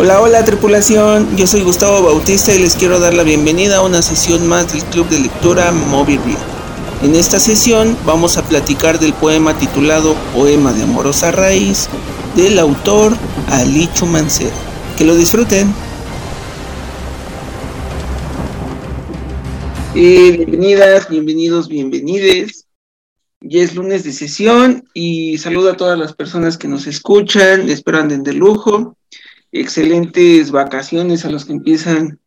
Hola, hola tripulación, yo soy Gustavo Bautista y les quiero dar la bienvenida a una sesión más del Club de Lectura Moby. En esta sesión vamos a platicar del poema titulado Poema de Amorosa Raíz del autor Alicho Mancero. Que lo disfruten. Bienvenidas, bienvenidos, bienvenides. Ya es lunes de sesión y saludo a todas las personas que nos escuchan, espero anden de lujo excelentes vacaciones a los que empiezan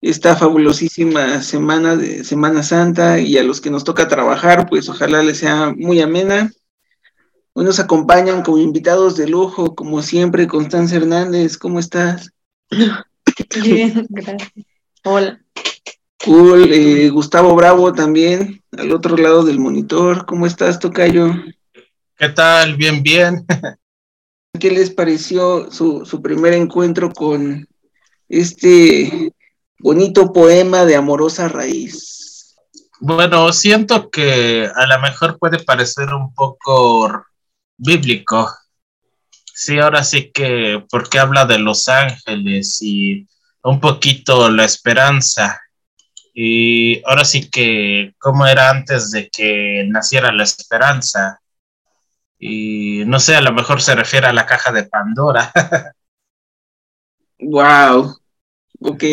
esta fabulosísima semana de Semana Santa y a los que nos toca trabajar, pues ojalá les sea muy amena. Hoy nos acompañan como invitados de lujo, como siempre, Constanza Hernández, ¿cómo estás? Bien, gracias. Hola. Cool, eh, Gustavo Bravo también, al otro lado del monitor, ¿cómo estás, Tocayo? ¿Qué tal? Bien, bien. ¿Qué les pareció su, su primer encuentro con este bonito poema de amorosa raíz? Bueno, siento que a lo mejor puede parecer un poco bíblico. Sí, ahora sí que, porque habla de los ángeles y un poquito la esperanza. Y ahora sí que, ¿cómo era antes de que naciera la esperanza? Y no sé, a lo mejor se refiere a la caja de Pandora. wow. Ok.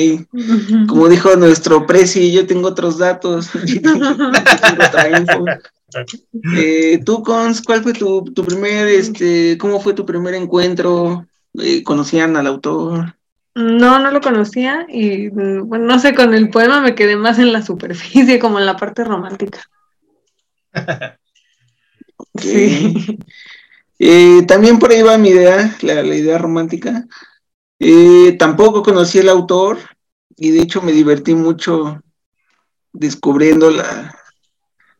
Como dijo nuestro Prezi, yo tengo otros datos. Eh, tú, Cons, ¿cuál fue tu, tu, primer, este, cómo fue tu primer encuentro? Eh, ¿Conocían al autor? No, no lo conocía y, bueno, no sé, con el poema me quedé más en la superficie, como en la parte romántica. Sí. Eh, también por ahí va mi idea, la, idea romántica. Eh, tampoco conocí el autor y de hecho me divertí mucho descubriendo la,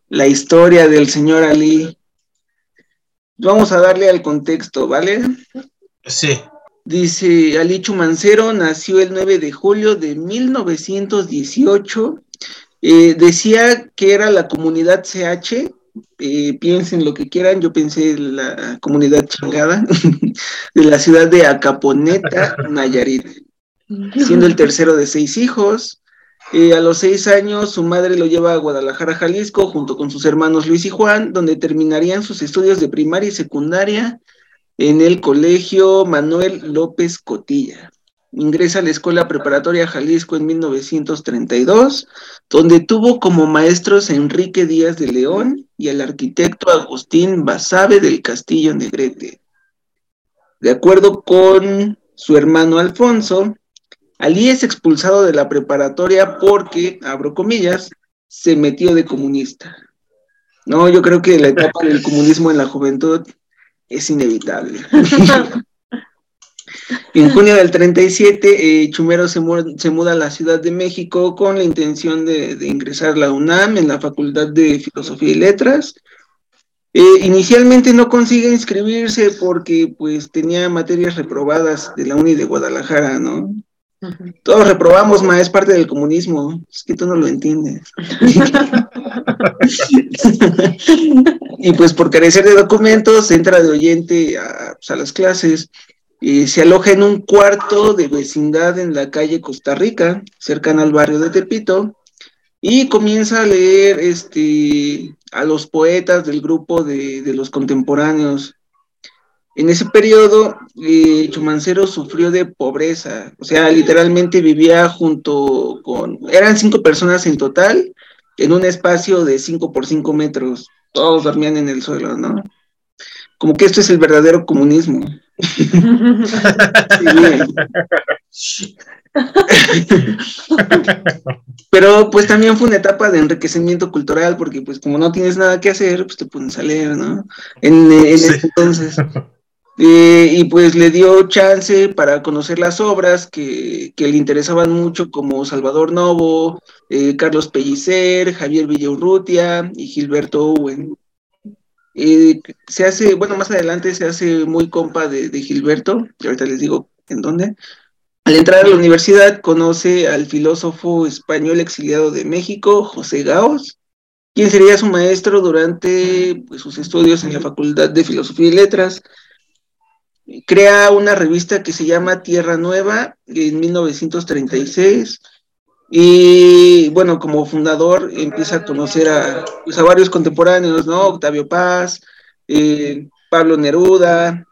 la historia del señor Ali. Vamos a darle al contexto, ¿vale? Sí. Dice, Ali Chumancero nació el 9 de julio de 1918. Eh, decía que era la comunidad CH eh, piensen lo que quieran, yo pensé en la comunidad chingada de la ciudad de Acaponeta, Nayarit, siendo el tercero de seis hijos. Eh, a los seis años su madre lo lleva a Guadalajara, Jalisco, junto con sus hermanos Luis y Juan, donde terminarían sus estudios de primaria y secundaria en el Colegio Manuel López Cotilla. Ingresa a la Escuela Preparatoria Jalisco en 1932, donde tuvo como maestros a Enrique Díaz de León y al arquitecto Agustín Basabe del Castillo Negrete. De acuerdo con su hermano Alfonso, Ali es expulsado de la preparatoria porque, abro comillas, se metió de comunista. No, yo creo que la etapa del comunismo en la juventud es inevitable. En junio del 37, eh, Chumero se, muda a la Ciudad de México con la intención de, ingresar a la UNAM en la Facultad de Filosofía y Letras. Eh, inicialmente no consigue inscribirse porque pues tenía materias reprobadas de la Uni de Guadalajara, ¿no? Todos reprobamos, ma, es parte del comunismo. Es que tú no lo entiendes. y pues por carecer de documentos, entra de oyente a, pues, a las clases se aloja en un cuarto de vecindad en la calle Costa Rica, cercana al barrio de Tepito, y comienza a leer este, a los poetas del grupo de, los contemporáneos. En ese periodo, eh, Chumancero sufrió de pobreza, o sea, literalmente vivía junto con, eran cinco personas en total, en un espacio de cinco por cinco metros, todos dormían en el suelo, ¿no? Como que esto es el verdadero comunismo. Pero pues también fue una etapa de enriquecimiento cultural, porque pues como no tienes nada que hacer, pues te pones a leer, ¿no? En, ese entonces. Eh, y pues le dio chance para conocer las obras que, le interesaban mucho, como Salvador Novo, eh, Carlos Pellicer, Javier Villaurrutia y Gilberto Owen. Se hace, bueno, más adelante se hace muy compa de, Gilberto, y ahorita les digo en dónde. Al entrar a la universidad conoce al filósofo español exiliado de México, José Gaos, quien sería su maestro durante pues, sus estudios en la Facultad de Filosofía y Letras. crea una revista que se llama Tierra Nueva en 1936 y bueno, como fundador empieza a conocer a, pues, varios contemporáneos, ¿no? Octavio Paz, eh, Pablo Neruda.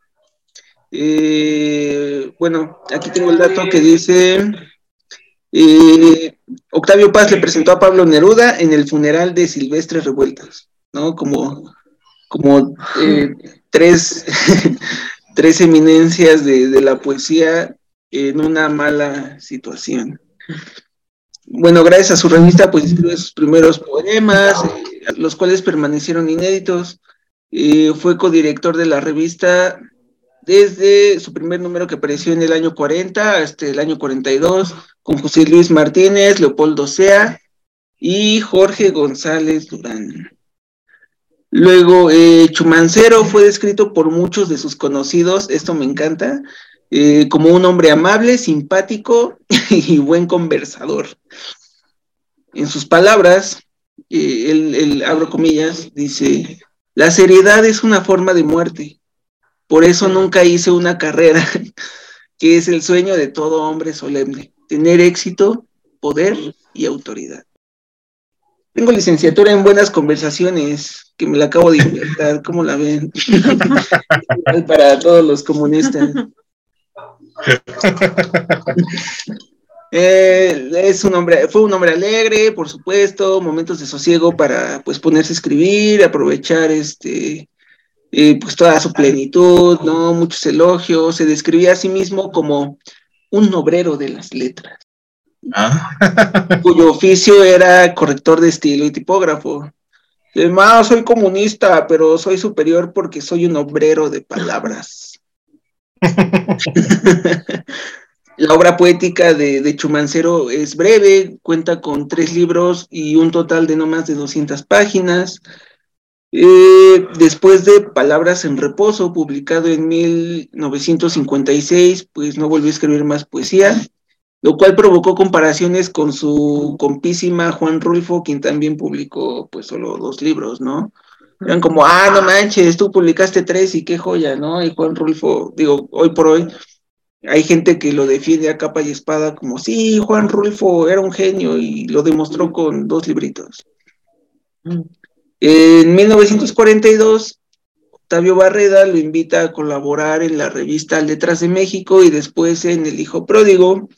Eh, bueno, aquí tengo el dato que dice, eh, Octavio Paz le presentó a Pablo Neruda en el funeral de Silvestre Revueltas, ¿no? Como, como tres, tres eminencias de, de la poesía en una mala situación bueno, gracias a su revista, pues escribió sus primeros poemas, eh, los cuales permanecieron inéditos. Eh, fue codirector de la revista desde su primer número que apareció en el año 40 hasta el año 42, con José Luis Martínez, Leopoldo Sea y Jorge González Durán. Luego, eh, Chumancero fue descrito por muchos de sus conocidos, esto me encanta, eh, como un hombre amable, simpático y buen conversador. En sus palabras, eh, él, abro comillas, dice, la seriedad es una forma de muerte. Por eso nunca hice una carrera, que es el sueño de todo hombre solemne, tener éxito, poder y autoridad. Tengo licenciatura en buenas conversaciones, que me la acabo de inventar, ¿cómo la ven? Para todos los comunistas. Eh, es un hombre, fue un hombre alegre, por supuesto, momentos de sosiego para pues ponerse a escribir, aprovechar este eh, pues toda su plenitud, ¿no? Muchos elogios, se describía a sí mismo como un obrero de las letras, ah. cuyo oficio era corrector de estilo y tipógrafo. Además, soy comunista, pero soy superior porque soy un obrero de palabras. La obra poética de, Chumancero es breve, cuenta con tres libros y un total de no más de 200 páginas. Eh, después de Palabras en Reposo, publicado en 1956, pues no volvió a escribir más poesía, lo cual provocó comparaciones con su compísima Juan Rulfo, quien también publicó pues solo dos libros, ¿no? Eran como, ah, no manches, tú publicaste tres y qué joya, ¿no? Y Juan Rulfo, digo, hoy por hoy, hay gente que lo defiende a capa y espada como, sí, Juan Rulfo era un genio y lo demostró con dos libritos. En 1942, Octavio Barreda lo invita a colaborar en la revista Letras de México y después en El Hijo Pródigo,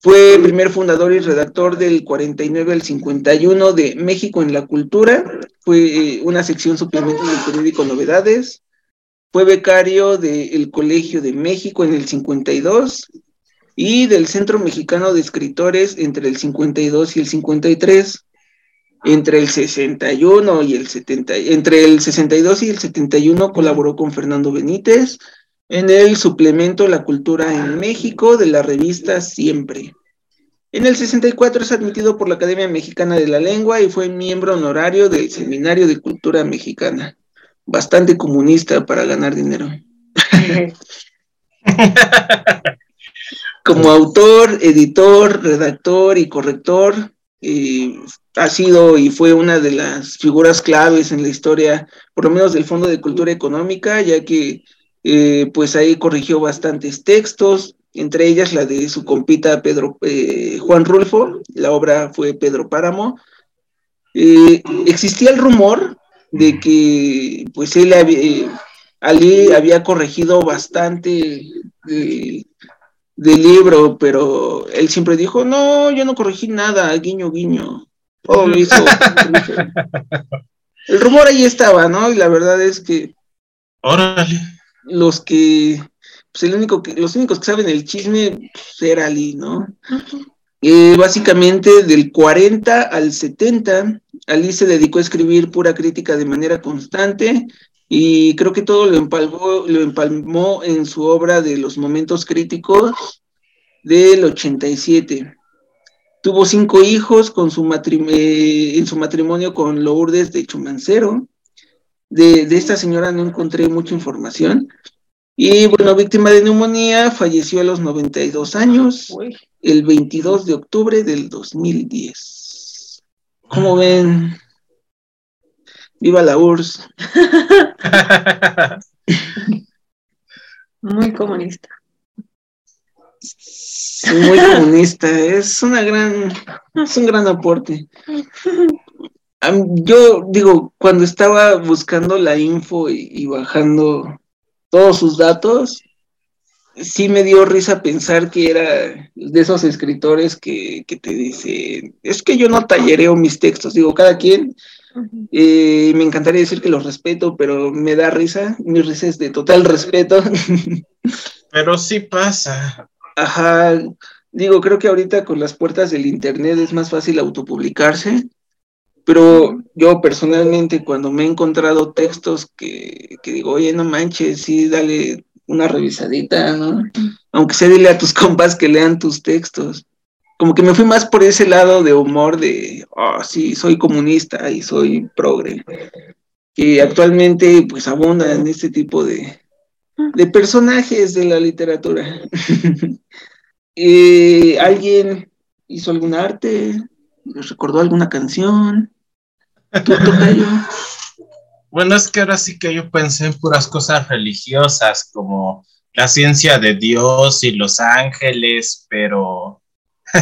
fue primer fundador y redactor del 49 al 51 de México en la Cultura. Fue eh, una sección suplemento del periódico Novedades. Fue becario del Colegio de México en el 52 y del Centro Mexicano de Escritores entre el 52 y el 53. Entre el 61 y el 70, entre el 62 y el 71 colaboró con Fernando Benítez, en el suplemento La Cultura en México de la revista Siempre. En el 64 es admitido por la Academia Mexicana de la Lengua y fue miembro honorario del Seminario de Cultura Mexicana. Bastante comunista para ganar dinero. Como autor, editor, redactor y corrector, eh, ha sido y fue una de las figuras claves en la historia, por lo menos del Fondo de Cultura Económica, ya que eh, pues ahí corrigió bastantes textos, entre ellas la de su compita Pedro eh, Juan Rulfo, la obra fue Pedro Páramo. Eh, existía el rumor de que pues él había, Ali había corregido bastante del libro, pero él siempre dijo, no, yo no corregí nada, guiño, guiño. Oh, lo hizo. el rumor ahí estaba, ¿no? Y la verdad es que... Órale los que, pues el único que, los únicos que saben el chisme pues, era Ali, ¿no? Eh, básicamente del 40 al 70, Ali se dedicó a escribir pura crítica de manera constante y creo que todo lo empalmó, lo empalmó en su obra de los momentos críticos del 87. Tuvo cinco hijos con su eh, en su matrimonio con Lourdes de Chumancero. De, esta señora no encontré mucha información. Y bueno, víctima de neumonía, falleció a los 92 años, el 22 de octubre del 2010. ¿Cómo ven? Viva la URSS. Muy comunista. Muy comunista, es una gran, es un gran aporte. Yo digo, cuando estaba buscando la info y, bajando todos sus datos, sí me dio risa pensar que era de esos escritores que, te dicen, es que yo no tallereo mis textos, digo, cada quien, eh, me encantaría decir que los respeto, pero me da risa, mi risa es de total respeto. Pero sí pasa. Ajá, digo, creo que ahorita con las puertas del Internet es más fácil autopublicarse, pero yo personalmente cuando me he encontrado textos que, que digo, oye, no manches, sí, dale una revisadita, ¿no? Aunque sea dile a tus compas que lean tus textos. Como que me fui más por ese lado de humor de, oh, sí, soy comunista y soy progre, que actualmente pues abunda en este tipo de, de personajes de la literatura. Eh, ¿Alguien hizo algún arte? ¿Les recordó alguna canción? Bueno, es que ahora sí que yo pensé en puras cosas religiosas, como la ciencia de Dios y los ángeles, pero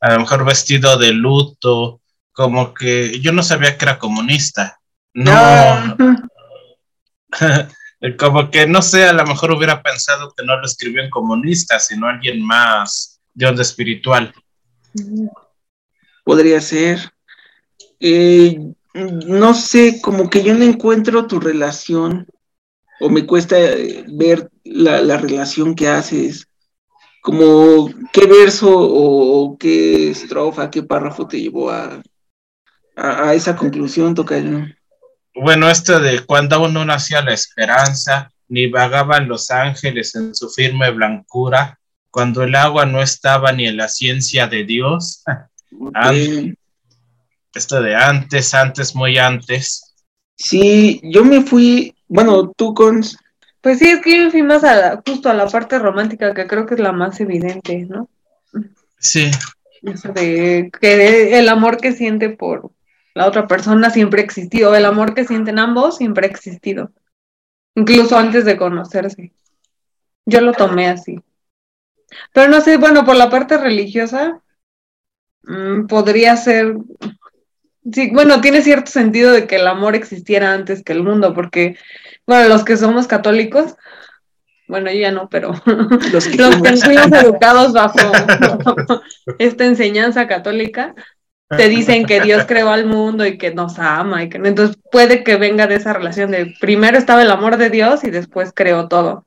a lo mejor vestido de luto, como que yo no sabía que era comunista. No. Ah. como que no sé, a lo mejor hubiera pensado que no lo escribió en comunista, sino alguien más de onda espiritual. Podría ser. Eh, no sé, como que yo no encuentro tu relación, o me cuesta eh, ver la, relación que haces, como qué verso o, qué estrofa, qué párrafo te llevó a, a, esa conclusión, Tocayo. Bueno, esto de cuando aún no nacía la esperanza, ni vagaban los ángeles en su firme blancura, cuando el agua no estaba ni en la ciencia de Dios. Esto de antes, antes, muy antes. Sí, yo me fui, bueno, tú con... Pues sí, es que yo me fui más a la, justo a la parte romántica, que creo que es la más evidente, ¿no? Sí. Eso de que el amor que siente por la otra persona siempre ha existido, el amor que sienten ambos siempre ha existido, incluso antes de conocerse. Yo lo tomé así. Pero no sé, bueno, por la parte religiosa, mm, podría ser Sí, bueno, tiene cierto sentido de que el amor existiera antes que el mundo, porque, bueno, los que somos católicos, bueno, yo ya no, pero los que, fuimos educados bajo esta enseñanza católica, te dicen que Dios creó al mundo y que nos ama, y que entonces puede que venga de esa relación de primero estaba el amor de Dios y después creó todo.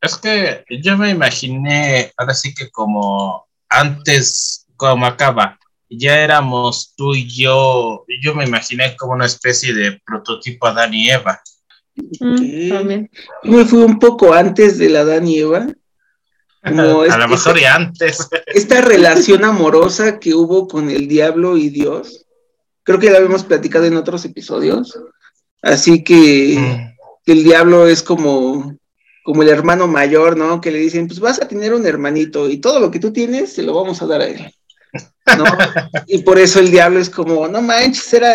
Es que yo me imaginé, ahora sí que como antes, como acaba, ya éramos tú y yo, yo me imaginé como una especie de prototipo Adán y Eva. Mm, me fui un poco antes de la Adán y Eva. a lo mejor y antes. Esta relación amorosa que hubo con el diablo y Dios, creo que la habíamos platicado en otros episodios. Así que mm. el diablo es como, como el hermano mayor, ¿no? Que le dicen, pues vas a tener un hermanito y todo lo que tú tienes se lo vamos a dar a él. ¿No? y por eso el diablo es como, no manches, era,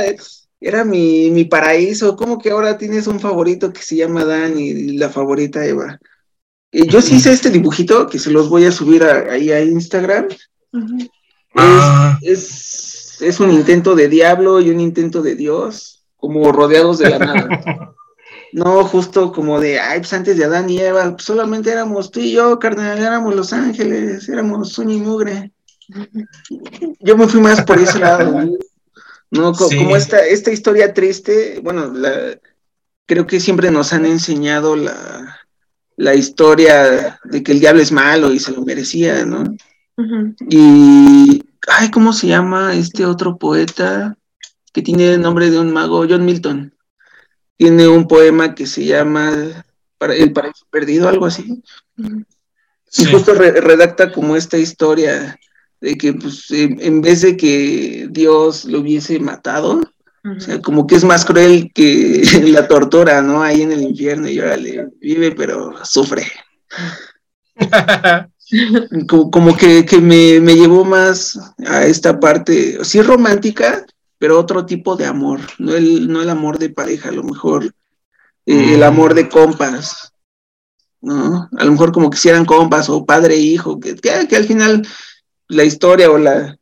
era mi, paraíso, ¿cómo que ahora tienes un favorito que se llama Dan y la favorita Eva? yo sí hice este dibujito que se los voy a subir ahí a Instagram. Ah. es, es, un intento de diablo y un intento de Dios, como rodeados de la nada. No, justo como de, ay, pues antes de Adán y Eva, pues solamente éramos tú y yo, carnal, éramos los ángeles, éramos sueño y mugre. Yo me fui más por ese lado, ¿no? Como esta, esta historia triste, bueno, creo que siempre nos han enseñado la, la historia de que el diablo es malo y se lo merecía, ¿no? Y, ay, ¿cómo se llama este otro poeta que tiene el nombre de un mago? John Milton. Tiene un poema que se llama El paraíso perdido, algo así. Y justo redacta como esta historia de que pues en vez de que Dios lo hubiese matado, o sea, como que es más cruel que la tortura, ¿no? Ahí en el infierno y órale, vive pero sufre. como, que, me, llevó más a esta parte, sí romántica, pero otro tipo de amor, no el, no el amor de pareja, a lo mejor eh, el amor de compas. ¿no? A lo mejor como que hicieran compas o padre e hijo, que, que, que al final la historia o la,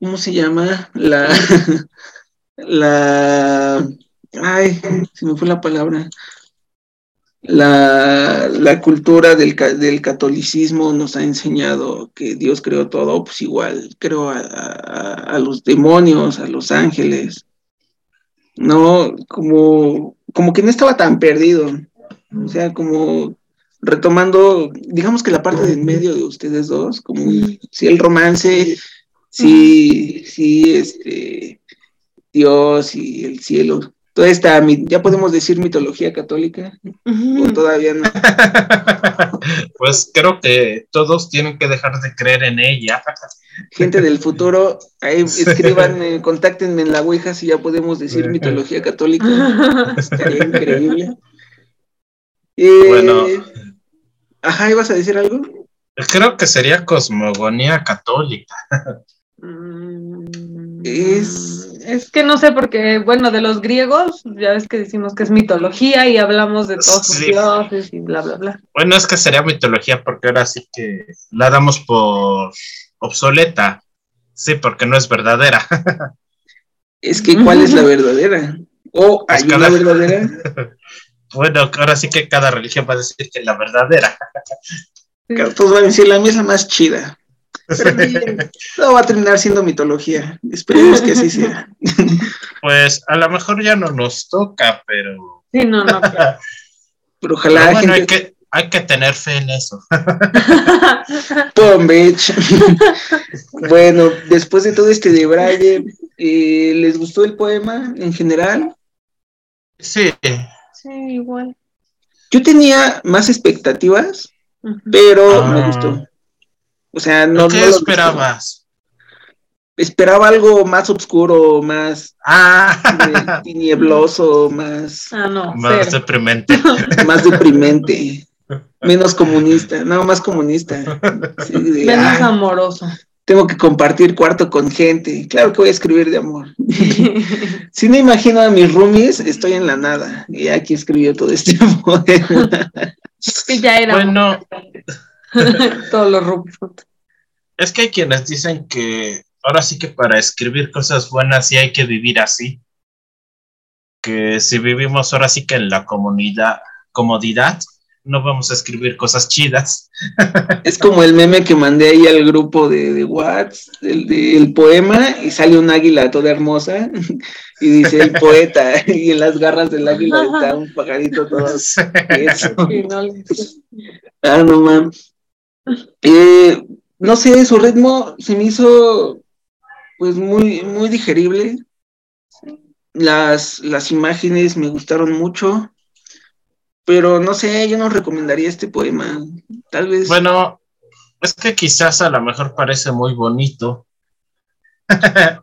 ¿cómo se llama? La, la, ay, se me fue la palabra. La, la cultura del, del, catolicismo nos ha enseñado que Dios creó todo, pues igual creó a, a, a los demonios, a los ángeles, ¿no? Como, como que no estaba tan perdido, o sea, como retomando, digamos que la parte de en medio de ustedes dos, como si el romance, si, si este, Dios y el cielo, toda esta, ya podemos decir mitología católica, o todavía no. Pues creo que todos tienen que dejar de creer en ella. Gente del futuro, ahí escriban, eh, contáctenme en la Ouija si ya podemos decir mitología católica. Estaría increíble. Eh, Bueno. Ajá, ¿ibas a decir algo? Creo que sería cosmogonía católica. Mm, Es- Es que no sé, porque, bueno, de los griegos, ya ves que decimos que es mitología y hablamos de todos sus Sí. dioses y bla, bla, bla. Bueno, es que sería mitología porque ahora sí que la damos por obsoleta. Sí, porque no es verdadera. Es que, ¿cuál es la verdadera? ¿O Pues hay una cada- verdadera? Bueno, ahora sí que cada religión va a decir que es la verdadera. Claro, Todos van a decir la mía es la más chida. Pero todo va a terminar siendo mitología. Esperemos que así sea. Pues a lo mejor ya no nos toca, pero, Sí, no, no. claro. Pero ojalá pero bueno, hay gente que, hay que tener fe en eso. Pum, bitch. bueno, después de todo este de Braille, eh, ¿les gustó el poema en general? Sí, Sí, igual. Yo tenía más expectativas, Ujú. pero Ah. me gustó. O sea, no, ¿qué no lo esperabas? esperaba algo más oscuro, más Ah, eh, tiniebloso, más, Ah, no, más cero. deprimente. más deprimente, menos comunista, no, más comunista. Sí, de, Menos "Ay, amoroso. Tengo que compartir cuarto con gente. Claro que voy a escribir de amor. Si no imagino a mis roomies, estoy en la nada. Y aquí escribió todo este poema. que ya era Bueno, todos los rupos. es que hay quienes dicen que ahora sí que para escribir cosas buenas sí hay que vivir así. Que si vivimos ahora sí que en la comunidad, comodidad, no vamos a escribir cosas chidas. Es como el meme que mandé ahí al grupo de, de Whats, el, del poema, y sale un águila toda hermosa, y dice el poeta, y en las garras del águila está un pajarito todo eso. Ah, no mames. Eh, no sé, su ritmo se me hizo pues muy, muy digerible. Las, las imágenes me gustaron mucho, pero no sé, yo no recomendaría este poema. Tal vez. Bueno, es que quizás a lo mejor parece muy bonito.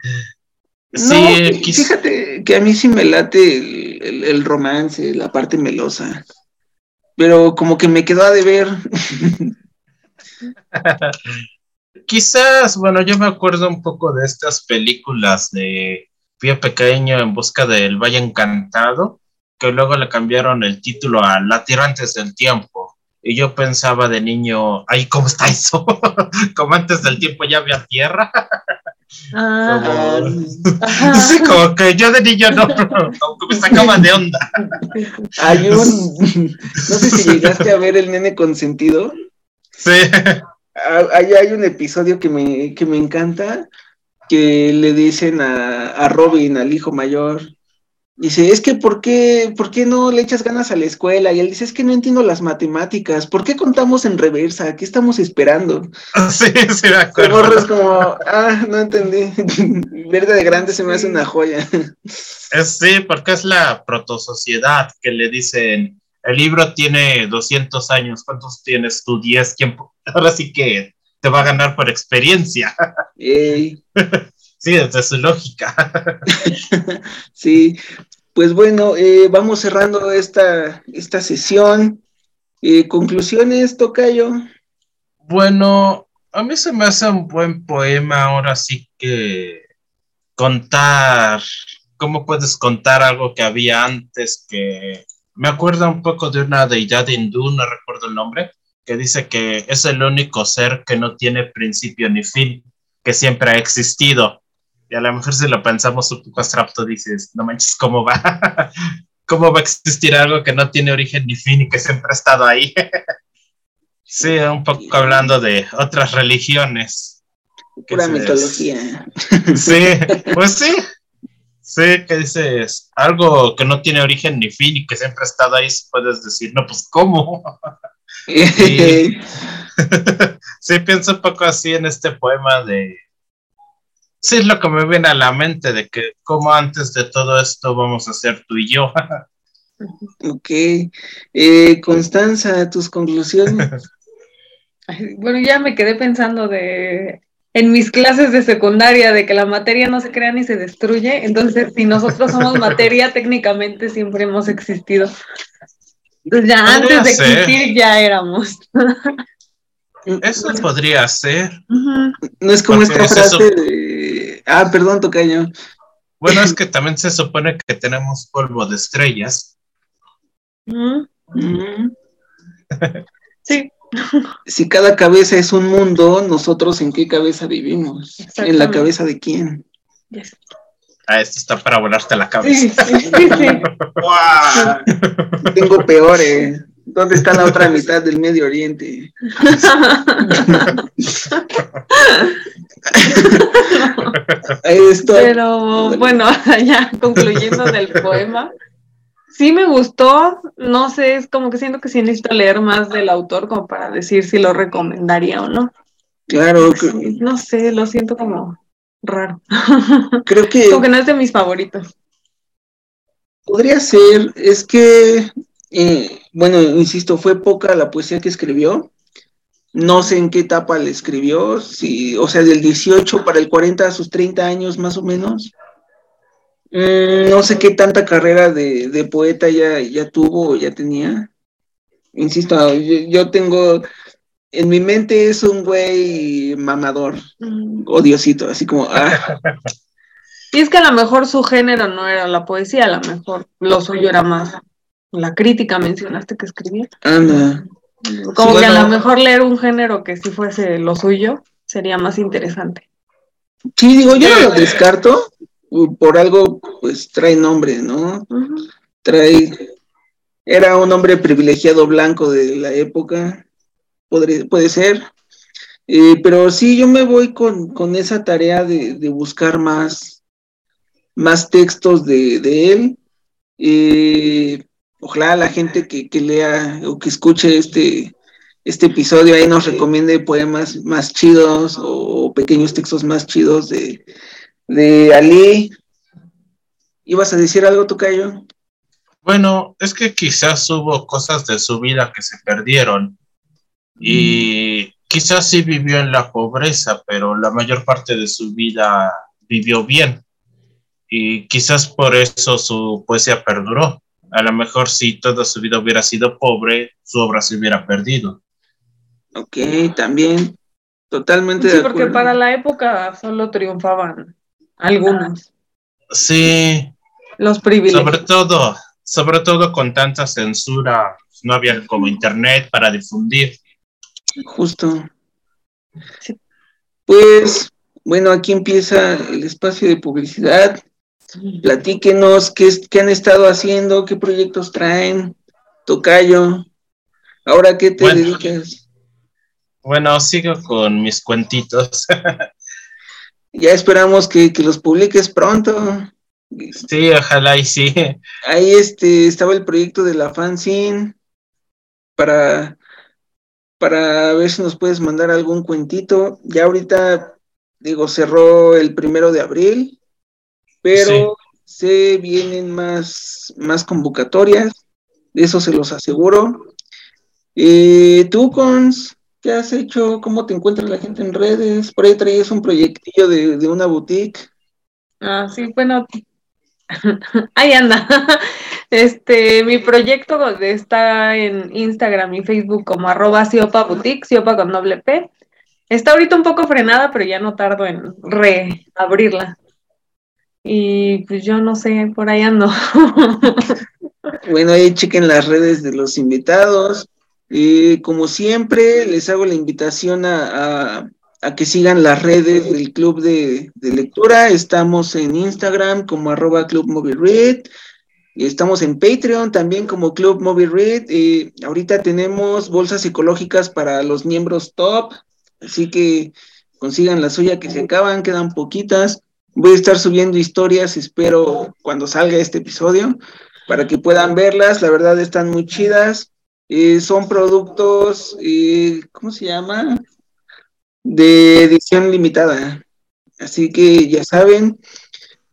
No, sí, quiz- fíjate que a mí sí me late el, el- el romance, la parte melosa, pero como que me quedó a deber. quizás, bueno, yo me acuerdo un poco de estas películas de Pío Pequeño en busca del Valle Encantado, que luego le cambiaron el título a La Tierra antes del tiempo. Y yo pensaba de niño, ay, ¿cómo está eso? como antes del tiempo ya había tierra. Ah, Como- ajá. Sí, como que yo de niño no, como que me sacaba de onda. Hay un, no sé si llegaste a ver el nene consentido. Sí. Ah, Ahí hay un episodio que me, que me encanta, que le dicen a, a Robin, al hijo mayor, dice, es que ¿por qué, ¿por qué no le echas ganas a la escuela? Y él dice, es que no entiendo las matemáticas, ¿por qué contamos en reversa? ¿Qué estamos esperando? Sí, sí, me El acuerdo. es como, ah, no entendí. Verde de grande se me hace una joya. Es- sí, porque es la protosociedad que le dicen, el libro tiene 200 años, ¿cuántos tienes tú? 10, ¿quién? po- Ahora sí que te va a ganar por experiencia. Ey, Sí, desde su lógica. sí, pues bueno, eh, vamos cerrando esta, esta sesión. Eh, conclusiones, Tocayo. Bueno, a mí se me hace un buen poema, ahora sí que contar, ¿cómo puedes contar algo que había antes que me acuerda un poco de una deidad hindú, no recuerdo el nombre, que dice que es el único ser que no tiene principio ni fin, que siempre ha existido. Y a lo mejor si lo pensamos un poco abstracto, dices, no manches, ¿cómo va? ¿Cómo va a existir algo que no tiene origen ni fin y que siempre ha estado ahí? sí, un poco hablando de otras religiones. Pura mitología. Sí, pues sí. Sí, que dices, algo que no tiene origen ni fin y que siempre ha estado ahí, puedes decir, no, pues ¿cómo? sí, pienso un poco así en este poema de... Sí, es lo que me viene a la mente, de que como antes de todo esto vamos a ser tú y yo. ok. Eh, Constanza, tus conclusiones. Bueno, ya me quedé pensando de en mis clases de secundaria de que la materia no se crea ni se destruye. Entonces, si nosotros somos materia, técnicamente siempre hemos existido. Entonces, ya antes de existir ya éramos. Eso podría ser. No es como esta frase de... Ah, perdón, Tocayo. Bueno, es que también se supone que tenemos polvo de estrellas. Sí. Si cada cabeza es un mundo, nosotros en qué cabeza vivimos? ¿En la cabeza de quién? Ah, esto está para volarte la cabeza. Tengo peores. ¿Dónde está la otra mitad del Medio Oriente? Pero bueno, ya concluyendo del poema, sí me gustó, no sé, es como que siento que sí necesito leer más del autor como para decir si lo recomendaría o no. Claro. no sé, lo siento como raro. Creo que... como que no es de mis favoritos. Podría ser, es que, eh, bueno, insisto, fue poca la poesía que escribió. No sé en qué etapa le escribió, si, o sea, del 18 para el 40 a sus 30 años más o menos. Mm, no sé qué tanta carrera de, poeta ya, ya tuvo o ya tenía. Insisto, yo, tengo, en mi mente es un güey mamador, mm. odiosito, así como... Ah. Y es que a lo mejor su género no era la poesía, a lo mejor lo suyo era más la crítica, mencionaste que escribía. Anda. Como que a lo mejor leer un género que si fuese lo suyo sería más interesante. Sí, digo, yo no lo descarto, por algo, pues trae nombre, ¿no? Trae, era un hombre privilegiado blanco de la época, puede ser, eh, pero sí, yo me voy con, esa tarea de, buscar más, más textos de, él. Eh, ojalá la gente que, lea o que escuche este, este episodio ahí nos recomiende poemas más chidos o pequeños textos más chidos de, de Ali. ¿Ibas a decir algo, Tocayo? Bueno, es que quizás hubo cosas de su vida que se perdieron y mm. quizás sí vivió en la pobreza, pero la mayor parte de su vida vivió bien y quizás por eso su poesía perduró. A lo mejor si toda su vida hubiera sido pobre, su obra se hubiera perdido. Ok, también, totalmente. Sí, porque para la época solo triunfaban algunos. Sí. Los privilegios. Sobre todo, sobre todo con tanta censura, no había como internet para difundir. Justo. Pues, bueno, aquí empieza el espacio de publicidad. Platíquenos qué, qué han estado haciendo, qué proyectos traen. Tocayo, ¿ahora qué te dedicas? Bueno, sigo con mis cuentitos. ya esperamos que, los publiques pronto. Sí, ojalá y sí. Ahí este, estaba el proyecto de la fanzine para, para ver si nos puedes mandar algún cuentito. Ya ahorita, digo, cerró el primero de abril, pero se vienen más, más convocatorias, de eso se los aseguro. Eh, tú, Cons, ¿Qué has hecho? ¿Cómo te encuentra la gente en redes? Por ahí traías un proyectillo de, una boutique. Ah, sí, bueno, ahí anda. Este, mi proyecto está en Instagram y Facebook como arroba Siopa Boutique, Siopa con doble P. Está ahorita un poco frenada, pero ya no tardo en reabrirla. Y pues yo no sé, por ahí ando. Bueno, ahí chequen las redes de los invitados. y como siempre, les hago la invitación a, que sigan las redes del Club de, Lectura. Estamos en Instagram como arroba Club Movie Read. Estamos en Patreon también como Club Movie Read. ahorita tenemos bolsas ecológicas para los miembros top. Así que consigan la suya que se acaban, quedan poquitas. Voy a estar subiendo historias, espero cuando salga este episodio, para que puedan verlas. La verdad están muy chidas. Eh, son productos, eh, ¿cómo se llama? De edición limitada. Así que ya saben,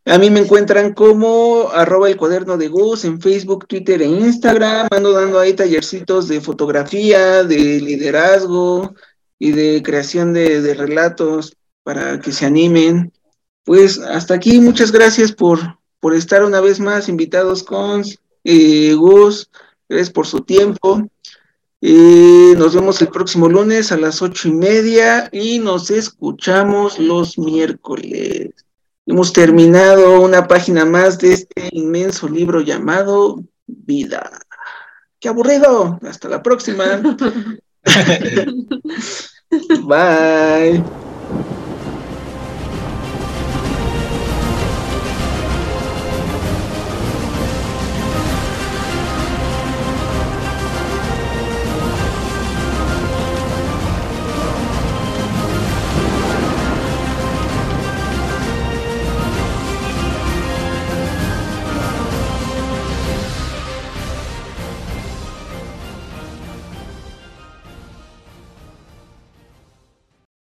a mí me encuentran como arroba el cuaderno de Gus en Facebook, Twitter e Instagram. Ando dando ahí tallercitos de fotografía, de liderazgo y de creación de, de relatos para que se animen pues hasta aquí, muchas gracias por, por estar una vez más invitados con eh, Gus, gracias por su tiempo. Eh, nos vemos el próximo lunes a las ocho y media y nos escuchamos los miércoles. Hemos terminado una página más de este inmenso libro llamado Vida. ¡Qué aburrido! Hasta la próxima. Bye.